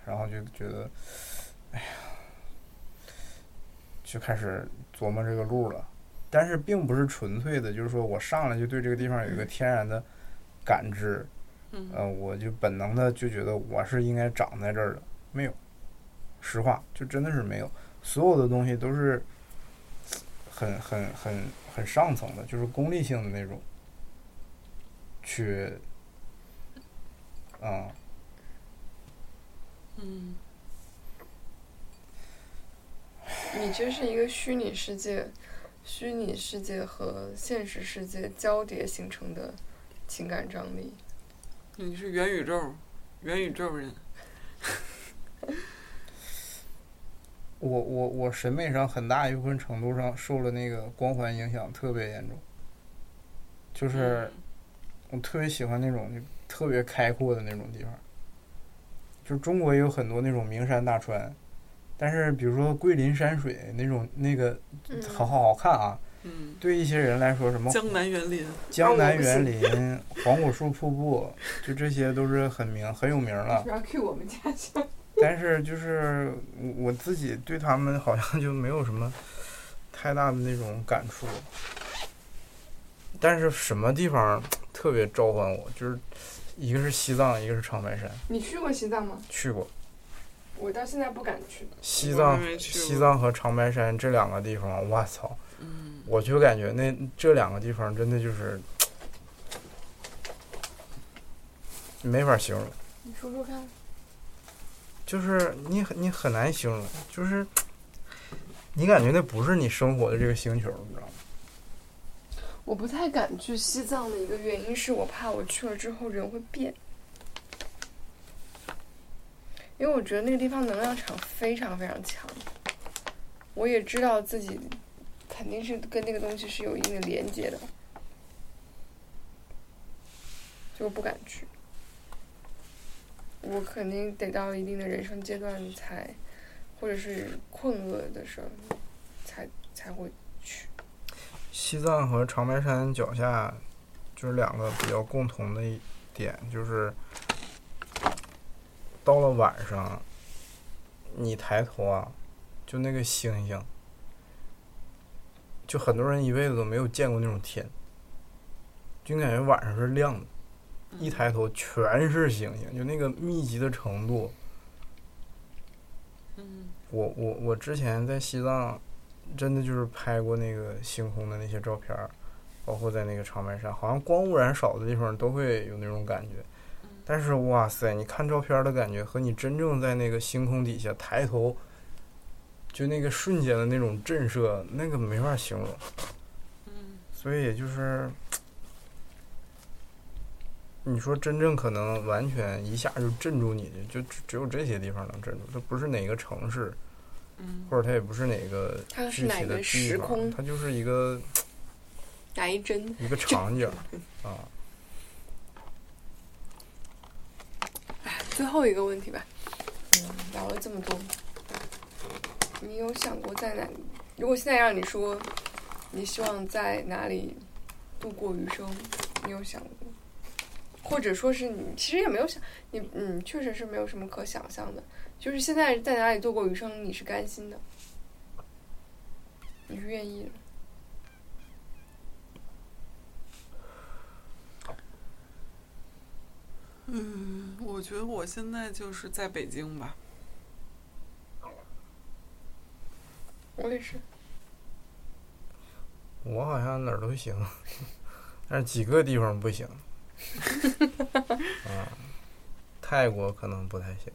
然后就觉得，哎呀，就开始琢磨这个路了。但是并不是纯粹的，就是说我上来就对这个地方有一个天然的感知，嗯。呃，我就本能的就觉得我是应该长在这儿的，没有，实话就真的是没有，所有的东西都是很很很很上层的，就是功利性的那种，去，啊、嗯。你这是一个虚拟世界，虚拟世界和现实世界交叠形成的情感张力。你是元宇宙，元宇宙人。我我我审美上很大一部分程度上受了那个光环影响特别严重，就是我特别喜欢那种就特别开阔的那种地方。就中国也有很多那种名山大川，但是比如说桂林山水那种那个嗯，好好好看啊，嗯，对一些人来说，什么江南园林。江南园林、黄果树瀑布，就这些都是很名很有名了。不要 Q 我们家乡。但是就是我我自己对他们好像就没有什么太大的那种感触。但是什么地方特别召唤我，就是一个是西藏，一个是长白山，你去过西藏吗？去过我到现在不敢去。西藏去西藏和长白山这两个地方，我操！嗯我就感觉那这两个地方真的就是没法形容。你说说看。就是你很你很难形容，就是你感觉那不是你生活的这个星球，你知道吗？我不太敢去西藏的一个原因是我怕我去了之后人会变，因为我觉得那个地方能量场非常非常强。我也知道自己肯定是跟那个东西是有一定的连接的，就不敢去。我肯定得到一定的人生阶段才，或者是困厄的时候，才才会去。西藏和长白山脚下就是两个比较共同的一点，就是到了晚上，你抬头啊，就那个星星，就很多人一辈子都没有见过那种天，就感觉晚上是亮的。一抬头全是星星，就那个密集的程度，我我我之前在西藏，真的就是拍过那个星空的那些照片儿，包括在那个长白山，好像光污染少的地方都会有那种感觉。但是哇塞，你看照片的感觉和你真正在那个星空底下抬头，就那个瞬间的那种震慑，那个没法形容。嗯所以就是，你说真正可能完全一下就镇住你的，就只只有这些地方能镇住，它不是哪个城市，嗯或者它也不是哪个具体的时地方，空它就是一个哪一帧？一个场景 啊。最后一个问题吧。嗯，聊了这么多，你有想过在哪？如果现在让你说，你希望在哪里度过余生，你有想过？或者说是你其实也没有想，你嗯，确实是没有什么可想象的。就是现在在哪里度过余生，你是甘心的，你是愿意的。嗯，我觉得我现在就是在北京吧。我也是，我好像哪儿都行，但是几个地方不行。啊，泰国可能不太行，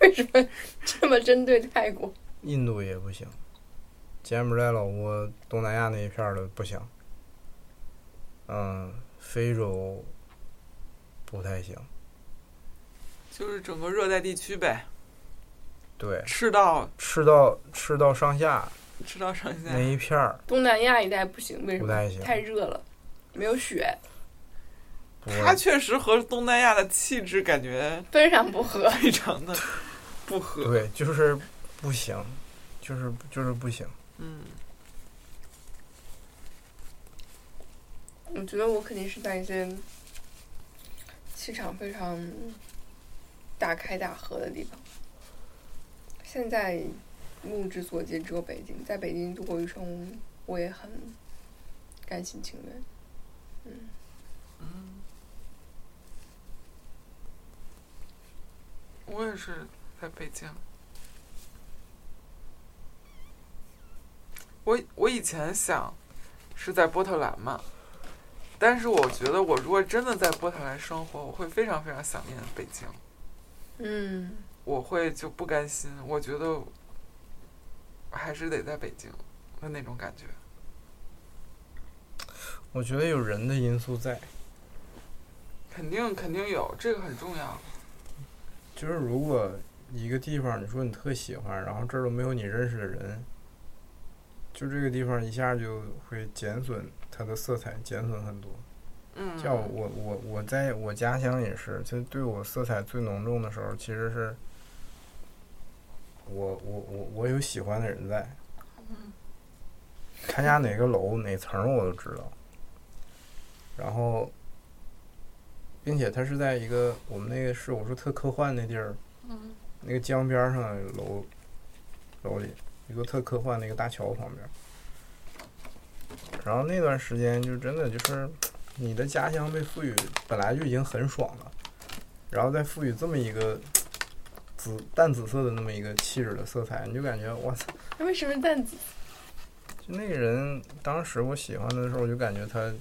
为什么这么针对泰国？印度也不行，柬埔寨、老挝、东南亚那一片儿的不行。嗯，非洲不太行。就是整个热带地区呗，对，赤道赤道赤道上下赤道上下那，一片儿东南亚一带不行，为什么？不太行。太热了，没有雪，它确实和东南亚的气质感觉非常不合。非常的 不合。对，就是不行，就是就是不行。嗯，我觉得我肯定是在一些气场非常大开大合的地方。现在目之所及只有北京，在北京度过余生，我也很甘心情愿。嗯，我也是在北京。我我以前想是在波特兰嘛，但是我觉得我如果真的在波特兰生活，我会非常非常想念北京，嗯，我会就不甘心，我觉得还是得在北京的那种感觉。我觉得有人的因素在，肯定肯定有，这个很重要。就是如果一个地方你说你特喜欢，然后这儿都没有你认识的人，就这个地方一下就会减损它的色彩，减损很多。嗯，像我我我在我家乡也是，其实对我色彩最浓重的时候，其实是我我我我有喜欢的人在，他家哪个楼哪层我都知道，然后，并且他是在一个我们那个是我说特科幻那地儿，嗯。那个江边儿上的楼楼里，一个特科幻那个大桥旁边。然后那段时间就真的就是，你的家乡被赋予本来就已经很爽了，然后再赋予这么一个紫淡紫色的那么一个气质的色彩，你就感觉哇操！那为什么淡紫？就那个人当时我喜欢的时候，我就感觉他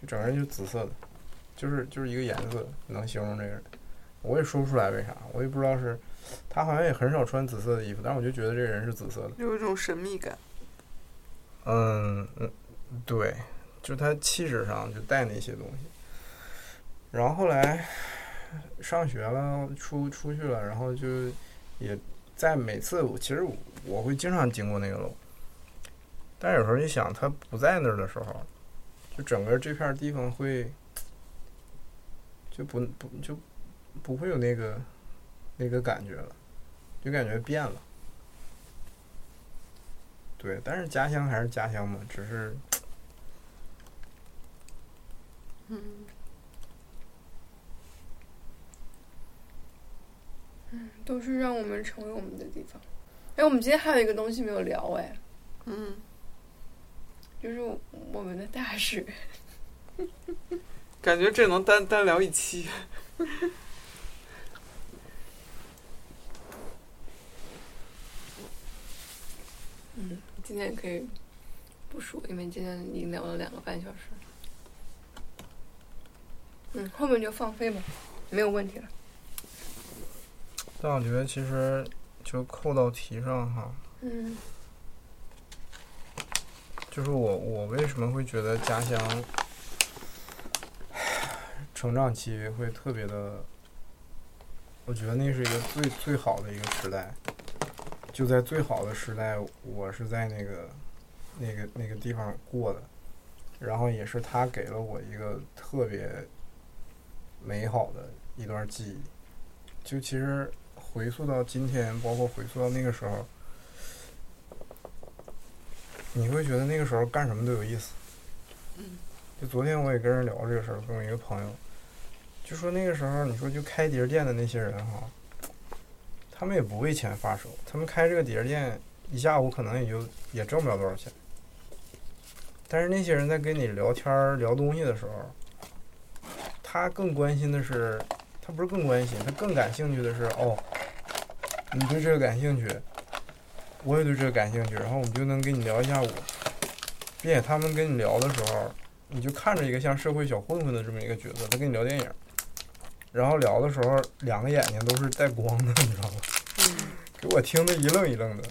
就整个人就紫色的，就是就是一个颜色能形容这个人。我也说不出来为啥，我也不知道是他好像也很少穿紫色的衣服，但是我就觉得这个人是紫色的。有一种神秘感。嗯嗯，对，就他气质上就带那些东西。然后后来上学了，出出去了，然后就也在每次其实我会经常经过那个楼，但有时候一想他不在那儿的时候，就整个这片地方会就不不就不会有那个那个感觉了，就感觉变了。对，但是家乡还是家乡嘛，只是嗯，都是让我们成为我们的地方。哎，我们今天还有一个东西没有聊，哎，嗯，就是我们的大学。感觉这能单单聊一期。今天可以不说，因为今天已经聊了两个半小时。嗯，后面就放飞吧，没有问题了。但我觉得其实就扣到题上哈，嗯就是我我为什么会觉得家乡 成长期会特别的，我觉得那是一个最最好的一个时代，就在最好的时代，我是在那个那个那个地方过的，然后也是他给了我一个特别美好的一段记忆，就其实回溯到今天，包括回溯到那个时候。你会觉得那个时候干什么都有意思。嗯。就昨天我也跟人聊这个事儿，跟我一个朋友，就说那个时候你说就开碟儿店的那些人哈，他们也不为钱发愁，他们开这个碟儿店一下午可能也就也挣不了多少钱。但是那些人在跟你聊天儿聊东西的时候，他更关心的是，他不是更关心，他更感兴趣的是哦，你对这个感兴趣。我也对这个感兴趣，然后我们就能跟你聊一下午，并且他们跟你聊的时候，你就看着一个像社会小混混的这么一个角色，他跟你聊电影，然后聊的时候两个眼睛都是带光的，你知道吗？嗯给我听得一愣一愣的。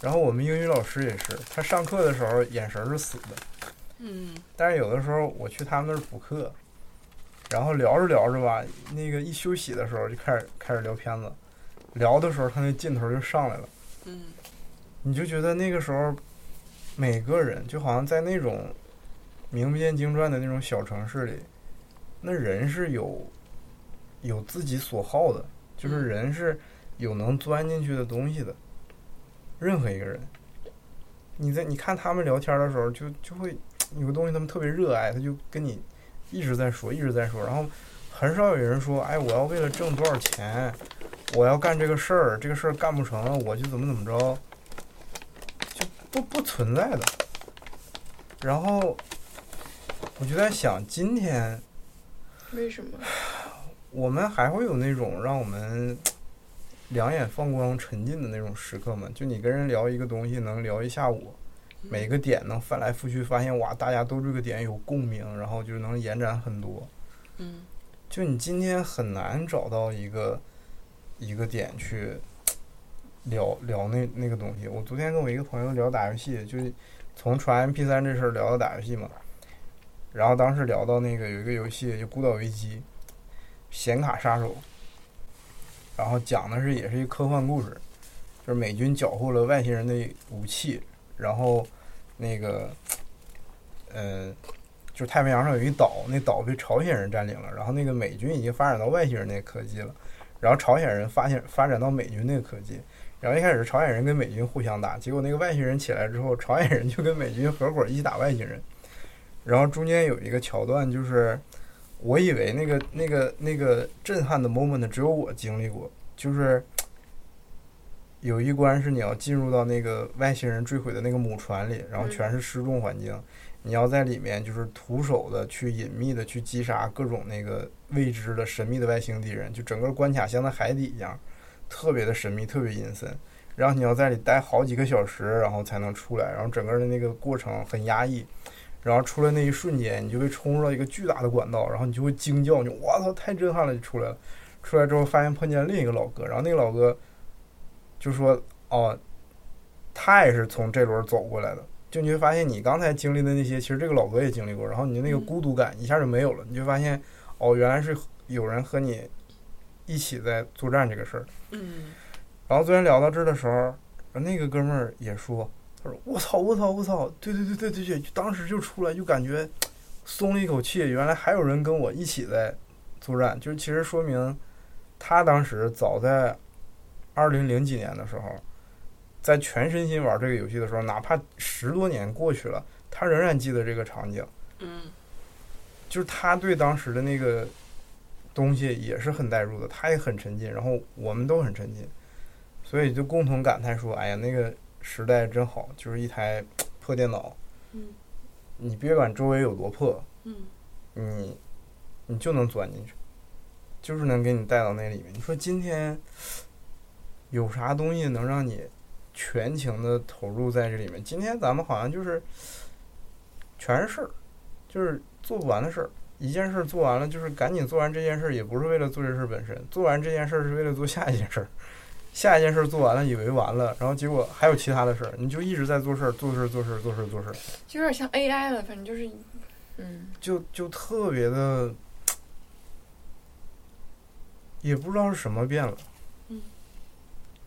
然后我们英语老师也是，他上课的时候眼神是死的，嗯但是有的时候我去他们那儿补课，然后聊着聊着吧，那个一休息的时候就开始开始聊片子，聊的时候他那劲头就上来了。嗯你就觉得那个时候，每个人就好像在那种名不见经传的那种小城市里，那人是有有自己所好的，就是人是有能钻进去的东西的。任何一个人，你在你看他们聊天的时候，就就会 有个东西他们特别热爱，他就跟你一直在说，一直在说，然后很少有人说，哎，我要为了挣多少钱，我要干这个事儿，这个事儿干不成了，我就怎么怎么着，就不不存在的。然后我就在想，今天为什么？我们还会有那种让我们两眼放光、沉浸的那种时刻吗？就你跟人聊一个东西，能聊一下午，每个点能翻来覆去，发现哇，大家都这个点有共鸣，然后就能延展很多。嗯就你今天很难找到一个一个点去聊聊那那个东西。我昨天跟我一个朋友聊打游戏，就是从传 MP 三这事儿聊到打游戏嘛。然后当时聊到那个有一个游戏就《孤岛危机》，显卡杀手，然后讲的是也是一个科幻故事，就是美军缴获了外星人的武器，然后那个呃。就太平洋上有一岛，那岛被朝鲜人占领了，然后那个美军已经发展到外星人那个科技了，然后朝鲜人发现发展到美军那个科技，然后一开始朝鲜人跟美军互相打，结果那个外星人起来之后，朝鲜人就跟美军合伙一起打外星人，然后中间有一个桥段，就是我以为那个那个那个震撼的 moment 只有我经历过，就是有一关是你要进入到那个外星人坠毁的那个母船里，然后全是失重环境。你要在里面就是徒手的去隐秘的去击杀各种那个未知的神秘的外星敌人，就整个关卡像在海底一样，特别的神秘，特别阴森。然后你要在里待好几个小时，然后才能出来。然后整个的那个过程很压抑。然后出来那一瞬间，你就被冲入到一个巨大的管道，然后你就会惊叫，你我操，太震撼了！就出来了。出来之后发现碰见另一个老哥，然后那个老哥就说：“哦，他也是从这轮走过来的。”就你会发现，你刚才经历的那些，其实这个老哥也经历过，然后你的那个孤独感一下就没有了。你就发现，哦，原来是有人和你一起在作战这个事儿。嗯然后昨天聊到这儿的时候，那个哥们儿也说，他说：“我操，我操，我操！对对对对对对，当时就出来就感觉松了一口气，原来还有人跟我一起在作战。就是其实说明他当时早在二零零几年的时候。”在全身心玩这个游戏的时候，哪怕十多年过去了，他仍然记得这个场景。嗯就是他对当时的那个东西也是很代入的，他也很沉浸，然后我们都很沉浸，所以就共同感叹说：“哎呀，那个时代真好，就是一台破电脑，嗯你别管周围有多破，嗯你你就能钻进去，就是能给你带到那里面。你说今天有啥东西能让你全情的投入在这里面。今天咱们好像就是全是事儿，就是做不完的事儿。一件事儿做完了，就是赶紧做完这件事儿，也不是为了做这事儿本身，做完这件事儿是为了做下一件事儿。下一件事儿做完了，以为完了，然后结果还有其他的事儿，你就一直在做事儿，做事儿，做事儿，做事儿，做事儿，就有点像 AI 了，反正就是，嗯，就就特别的，也不知道是什么变了。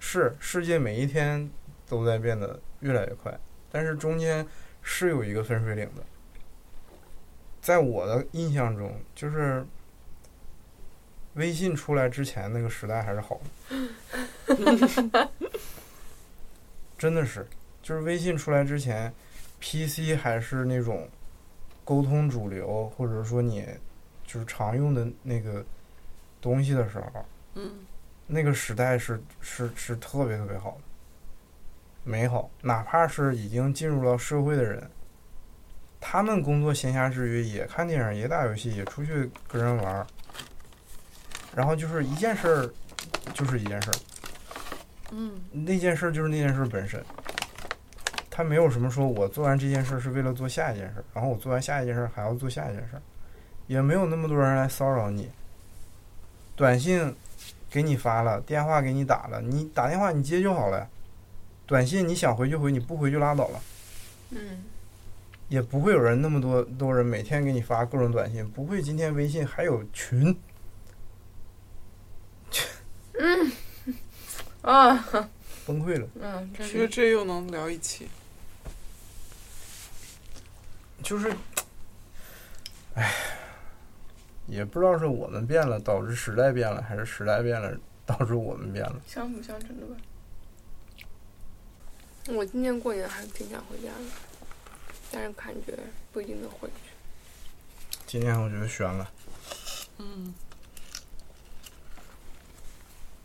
嗯，是世界每一天都在变得越来越快，但是中间是有一个分水岭的。在我的印象中，就是微信出来之前那个时代还是好的，真的是，就是微信出来之前，PC 还是那种沟通主流，或者说你就是常用的那个东西的时候，嗯，那个时代是是是特别特别好的，美好。哪怕是已经进入到社会的人，他们工作闲暇之余也看电影，也打游戏，也出去跟人玩儿。然后就是一件事儿，就是一件事儿，嗯，那件事儿就是那件事儿本身。他没有什么说我做完这件事儿是为了做下一件事儿，然后我做完下一件事儿还要做下一件事儿，也没有那么多人来骚扰你。短信给你发了，电话给你打了，你打电话你接就好了。短信你想回就回，你不回就拉倒了，嗯，也不会有人那么多多人每天给你发各种短信，不会今天微信还有群，嗯啊，崩溃了。嗯，真其实，这又能聊一期。就是，唉，也不知道是我们变了导致时代变了，还是时代变了导致我们变了。相辅相成的吧。我今年过年还是挺想回家的，但是感觉不一定能回去。今年我觉得悬了，嗯，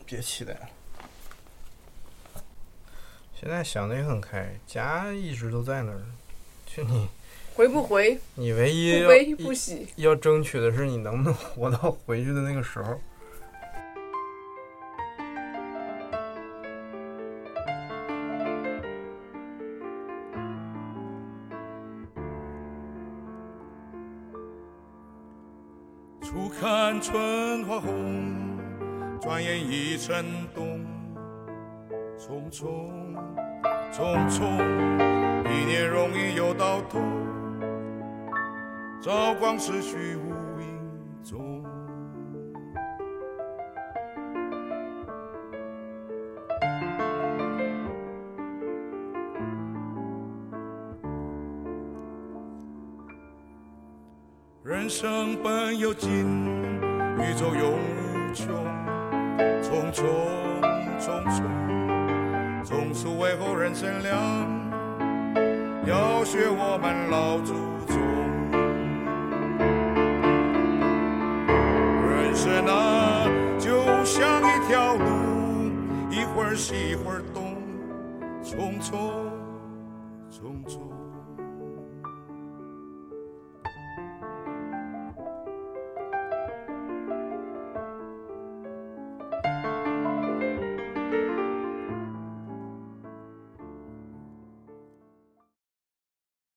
别期待了。现在想的也很开，家一直都在那儿，就你，回不回，你唯一要不悲不喜。要争取的是你能不能活到回去的那个时候。初看春花红，转眼已成冬。匆匆匆匆，一年容易又到头，朝光逝去无影踪。人生本有尽，宇宙永无穷。匆匆匆匆，匆促为后人乘凉，要学我们老祖宗。人生啊，就像一条路，一会儿西一会儿东，匆匆匆匆。